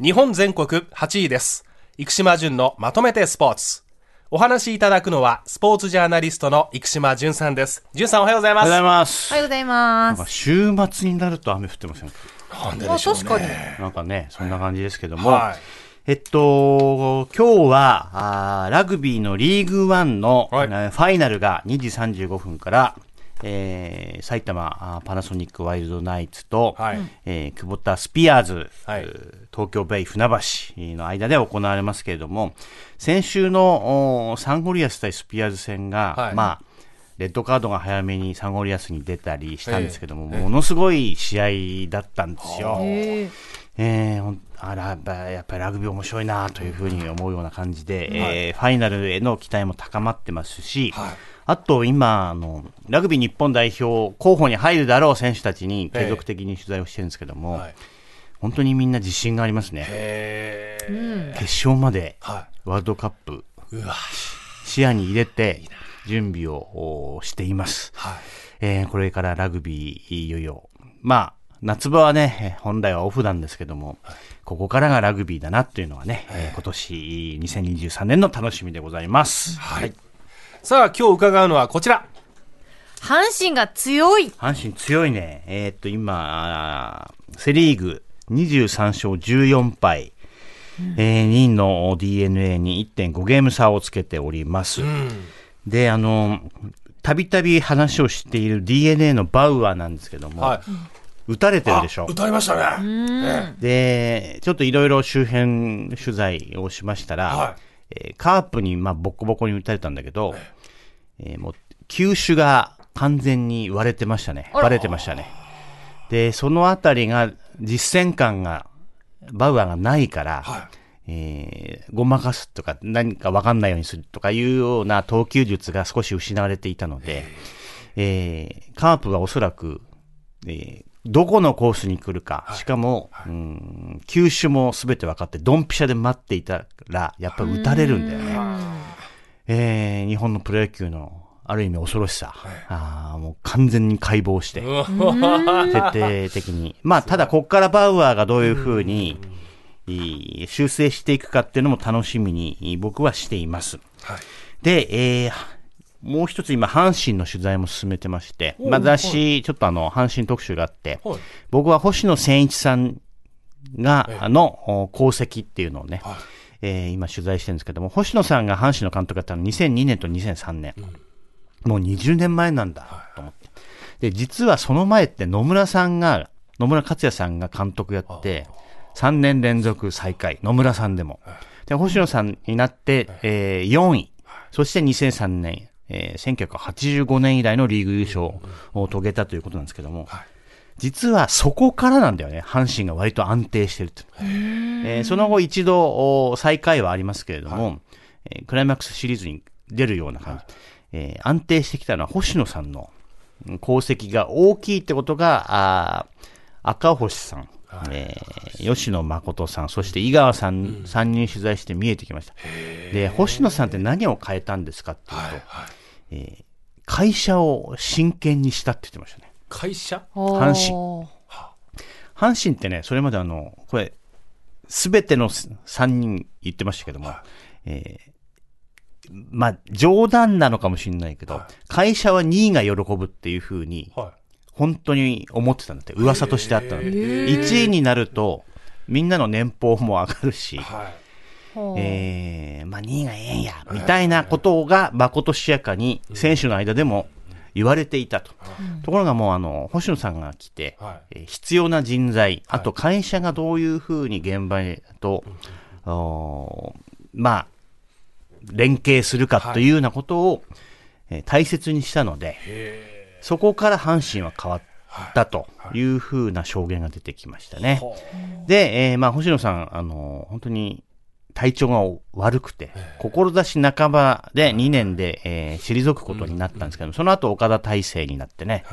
日本全国8位です。生島淳のまとめてスポーツ。お話しいただくのは、スポーツジャーナリストの生島淳さんです。淳さんおはようございます。おはようございます。おはようございます。週末になると雨降ってませんか？なんでまあでしょうね確かに。なんかね、そんな感じですけども。はい。えっと、今日は、あーラグビーのリーグワンの、はいえーファイナルが2時35分から、えー埼玉パナソニックワイルドナイツと、はい。えー久保田スピアーズ、はい。えー東京ベイ船橋の間で行われますけれども、先週のおサンゴリアス対スピアーズ戦が、はい。まあ、レッドカードが早めにサンゴリアスに出たりしたんですけども、ええものすごい試合だったんですよ。へええーほんあらやっぱやっぱりラグビー面白いなというふうに思うような感じで、えーファイナルへの期待も高まってますし、はいあと今あの、ラグビー日本代表候補に入るだろう選手たちに継続的に取材をしてるんですけども、はい。本当にみんな自信がありますね。決勝まではワールドカップ。視野に入れて準備をおしています。はい。えーこれからラグビー、いよいよ。まあ、夏場はね、えー本来はオフなんですけども、ここからがラグビーだなっていうのはね、えー今年2023年の楽しみでございます。はい。さあ、今日伺うのはこちら。阪神が強い。阪神強いね。えーっと、今、セリーグ23勝14敗。えー2位の DNA に1.5ゲーム差をつけております。で、あの、たびたび話をしている DNA のバウアーなんですけども、はい。打たれてるでしょあ。歌いましたね。で、ちょっといろいろ周辺取材をしましたら、はえーカープにまあボッコボコに打たれたんだけど、えーもう球種が完全に割れてましたね。あら割れてましたね。で、そのあたりが実戦感が、バウアーがないから、はえーごまかすとか何かわかんないようにするとかいうような投球術が少し失われていたので、えーカープはおそらく、えーどこのコースに来るか、しかも、うん球種もすべて分かって、ドンピシャで待っていたら、やっぱり打たれるんだよね。えー日本のプロ野球の、ある意味恐ろしさ。あーもう完全に解剖して、徹底的に。まあ、ただ、こっからバウアーがどういうふうに、いい修正していくかっていうのも楽しみにい僕はしています。はい。で、えーもう一つ今、阪神の取材も進めてまして、まあ、雑誌、ちょっとあの、阪神特集があって、はい僕は星野千一さんが、えの、お功績っていうのをね、はいえー今取材してるんですけども、星野さんが阪神の監督だったの2002年と2003年。もう20年前なんだ、と思って。で、実はその前って野村さんが、野村克也さんが監督やって、3年連続最下位、野村さんでも。で、星野さんになって、えー4位。そして2003年、えー1985年以来のリーグ優勝を遂げたということなんですけども、実はそこからなんだよね、阪神が割と安定してるって。えーその後一度お最下位はありますけれども、えークライマックスシリーズに出るような感じ、えー安定してきたのは星野さんのうん功績が大きいってことが、あー赤星さん、えー吉野誠さん、そして井川さん、3人取材して見えてきました。で、星野さんって何を変えたんですかっていうと、はい。はい。えー会社を真剣にしたって言ってましたね。会社？阪神。阪神ってね、それまであの、これ、すべての3人言ってましたけども、えーまあ、冗談なのかもしれないけど、会社は2位が喜ぶっていうふうに、は本当に思ってたんだって、噂としてあったの。で、1位になると、みんなの年俸も上がるしい。、はい。えー、まあ2位がええんや、みたいなことが、まことしやかに選手の間でも言われていたと。ところがもうあの、星野さんが来て、はい。えー必要な人材、あと会社がどういうふうに現場へと、おーまあ、連携するかというようなことを、えー大切にしたので、そこから阪神は変わったとい。うふうな証言が出てきましたね。で、えーまあ、星野さん、あの本当に体調が悪くて、志半ばで2年で、えー退くことになったんですけど、その後岡田体制になってね、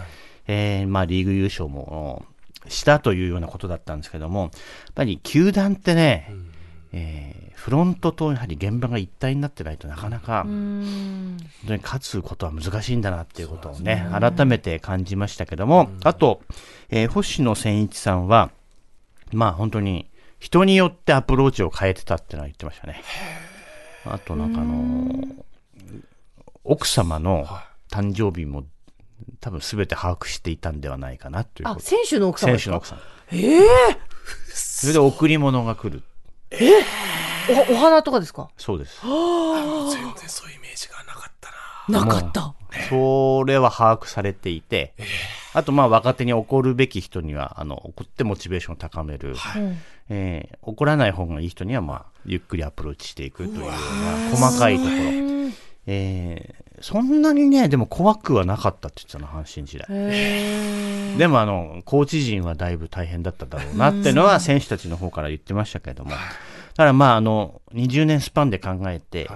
えーまあ、リーグ優勝もしたというようなことだったんですけども、やっぱり球団ってね、えーフロントとやはり現場が一体になってないとなかなか、本当に勝つことは難しいんだなっていうことをね、改めて感じましたけども、あと、えー星野千一さんは、まあ本当に人によってアプローチを変えてたってのは言ってましたね。あとなんかあのー奥様の誕生日も多分全て把握していたんではないかなという選手の奥様選手の奥さん。それで贈り物が来る。お、お花とかですか？そうです。全然そういうイメージがなかったな。なかった。それは把握されていて、あとまあ若手に怒るべき人には、あの、怒ってモチベーションを高める。うんえー怒らない方がいい人には、まあ、ゆっくりアプローチしていくというような細かいところ。えーそんなにね、でも怖くはなかったって言ってたの、阪神時代。でもあの、コーチ陣はだいぶ大変だっただろうなっていうのは選手たちの方から言ってましたけれども。だからまああの、20年スパンで考えて、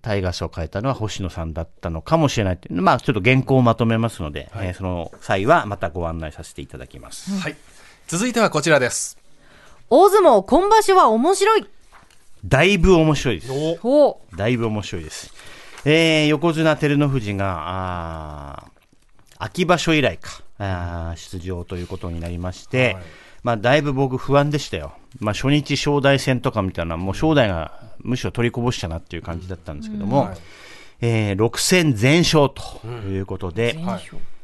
タイガースを変えたのは星野さんだったのかもしれないっていうまあちょっと原稿をまとめますので、えーその際はまたご案内させていただきます。はい。続いてはこちらです。大相撲、今場所は面白い。だいぶ面白いです。だいぶ面白いです。えー横綱照ノ富士が、秋場所以来か、あー出場ということになりまして、はいまあ、だいぶ僕不安でしたよ。まあ、初日正代戦とかみたいな、もう正代がむしろ取りこぼしたなっていう感じだったんですけども、はいえー6戦全勝ということで、う。はい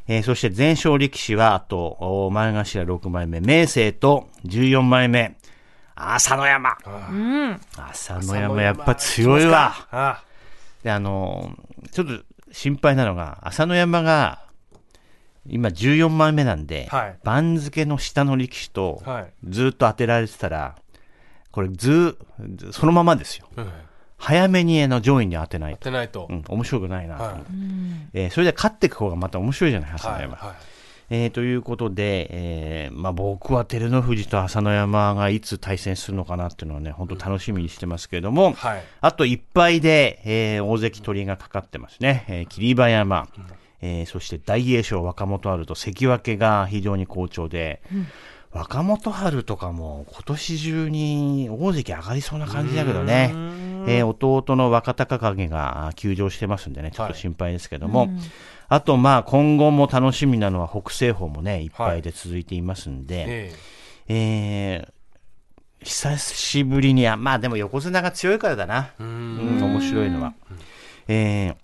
えーそして全勝力士は、あと、お前頭6枚目、明生と14枚目、朝乃山。うん。朝乃山やっぱ強いわ。あで、あのーちょっと心配なのが、朝乃山が、今14枚目なんで、はい番付の下の力士とはい、ずっと当てられてたら、これず、そのままですよ。うん。早めにあの上位に当てないと。てないとう。ん、面白くないなと思って、はえーそれで勝っていく方がまた面白いじゃない、朝はい。乃山。はえーということで、えーまあ、僕は照ノ富士と朝乃山がいつ対戦するのかなっていうのはね、本当楽しみにしてますけれども、い。はい。あと1敗で、えー大関取りがかかってますね。えー霧馬山、えーそして大栄翔、若元春と関脇が非常に好調で、若元春とかも今年中に大関上がりそうな感じだけどね。えー弟の若隆景があ休場してますんでね、ちょっと心配ですけども、あとまあ今後も楽しみなのは北青鵬もね、いっぱいで続いていますんで、ええー久しぶりに、あまあでも横綱が強いからだな。え。う。うんん、面白いのは。えー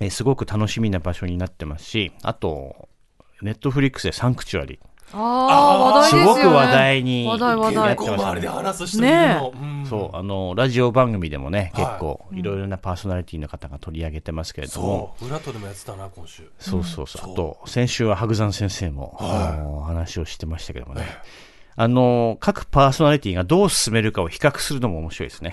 えーすごく楽しみな場所になってますし、あと、ネットフリックスでサンクチュアリ。ああ、話題すですよね。ごく話題に話題話題。結構周りで話す人いるの。うんそう、あの、ラジオ番組でもね、はい結構、いろいろなパーソナリティの方が取り上げてますけれども、そう。裏とでもやってたな、今週。そうそうそう。そうあと、先週は白山先生も、はいあの話をしてましたけどもね。あの、各パーソナリティがどう進めるかを比較するのも面白いですね。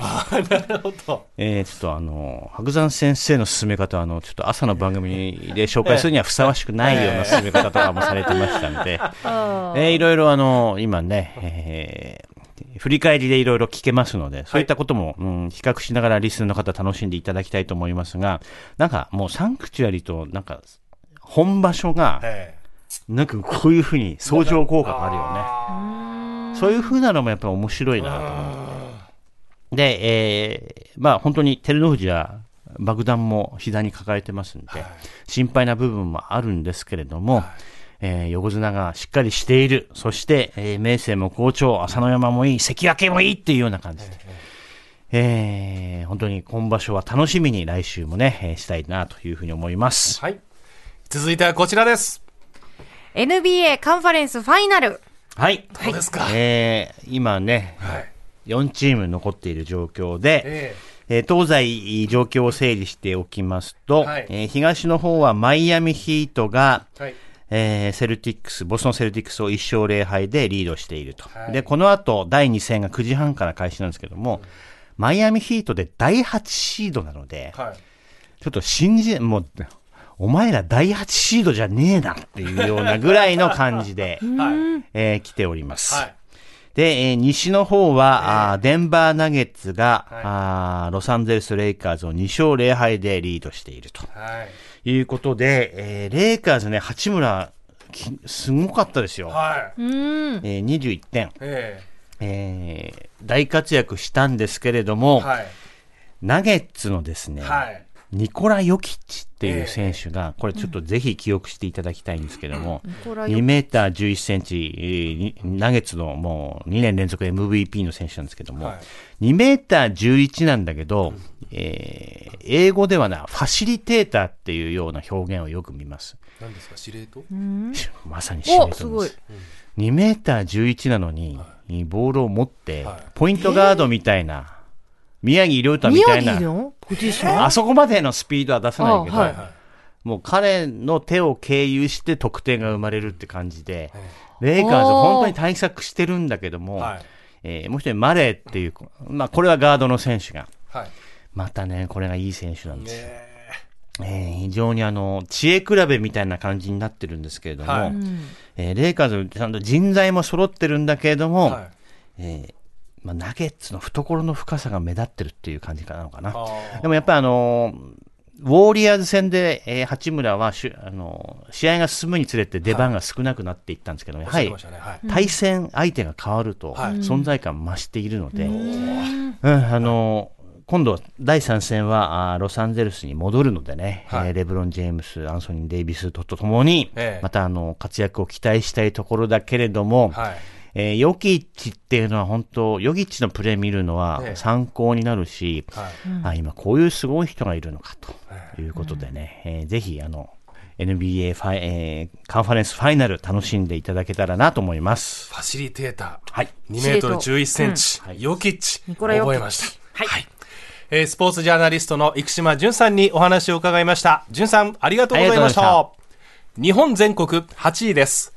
なるほど。えー、ちょっとあの、白山先生の進め方は、あの、ちょっと朝の番組で紹介するにはふさわしくないような進め方とかもされてましたんで、あえーいろいろあの、今ね、えー振り返りでいろいろ聞けますので、そういったことも、うん、比較しながらリスナーの方楽しんでいただきたいと思いますが、なんかもうサンクチュアリと、なんか、本場所が、えなんかこういうふうに相乗効果があるよね。あそういうふうなのもやっぱり面白いなと思う。で、えーまあ本当に照ノ富士は爆弾も膝に抱えてますんで、心配な部分もあるんですけれども、えー横綱がしっかりしている。そして、えー明生も好調、朝乃山もいい、関脇もいいっていうような感じで。えー本当に今場所は楽しみに来週もね、えーしたいなというふうに思います。はい。続いてはこちらです。NBA カンファレンスファイナル。はい。どうですか？えー今ね、はい。4チーム残っている状況で、ええー東西状況を整理しておきますと、はいえー東の方はマイアミヒートが、えはい。えーセルティックス、ボストンセルティックスを1勝0敗でリードしていると。はいで、この後、第2戦が9時半から開始なんですけども、マイアミヒートで第8シードなので、はい。ちょっと信じ、もう、お前ら第8シードじゃねえなっていうようなぐらいの感じで、はい。えー来ております。はい。で、えー西の方は、あーデンバーナゲッツが、はいあーロサンゼルスレイカーズを2勝0敗でリードしているとはい。いうことで、えーレイカーズね、八村、きすごかったですよ。はい。うん。えー21点、ええー大活躍したんですけれども、えはい。ナゲッツのですね、はい。ニコラ・ヨキッチっていう選手が、これちょっとぜひ記憶していただきたいんですけども、コラヨ2メーター11センチ、えーにナゲッツのもう2年連続 MVP の選手なんですけども、はい。2メーター11なんだけど、えー英語ではな、ファシリテーターっていうような表現をよく見ます。何ですか？司令塔？まさに司令塔お、すごい。2メーター11なのに、ボールを持って、はい。ポイントガードみたいな、宮城亮太み宮たいな、あそこまでのスピードは出さないけど、あはい。もう彼の手を経由して得点が生まれるって感じで、えレイカーズ本当に対策してるんだけども、はい。えーもう一人マレーっていう、まあこれはガードの選手が、はい。またね、これがいい選手なんです。よ。ねえー非常にあの、知恵比べみたいな感じになってるんですけれども、はい。えーレイカーズちゃんと人材も揃ってるんだけれども、はい。えーまあ、ナゲッツの懐の深さが目立ってるっていう感じかなのかな。でもやっぱりあのーウォーリアーズ戦で、えー八村はしゅ、あのー試合が進むにつれて出番が少なくなっていったんですけどはりおっしゃってましたね。はい。対戦相手が変わるとはい。存在感増しているので、うん。あのー今度、第3戦はあーロサンゼルスに戻るのでね、はい。えーレブロン・ジェームス、アンソニー・デイビスとともに、ええ。またあの活躍を期待したいところだけれども、はいえーヨキッチっていうのは本当、ヨキッチのプレー見るのはええ参考になるし、はいあ今こういうすごい人がいるのかということでね、えーぜひあの NBA ファイ、えーカンファレンスファイナル楽しんでいただけたらなと思います。ファシリテーターはい。2メートル11センチ、はいヨキッチ、覚えました。はい。えースポーツジャーナリストの生島淳さんにお話を伺いました。淳さん、ありがとうございましありがとうた。日本全国8位です。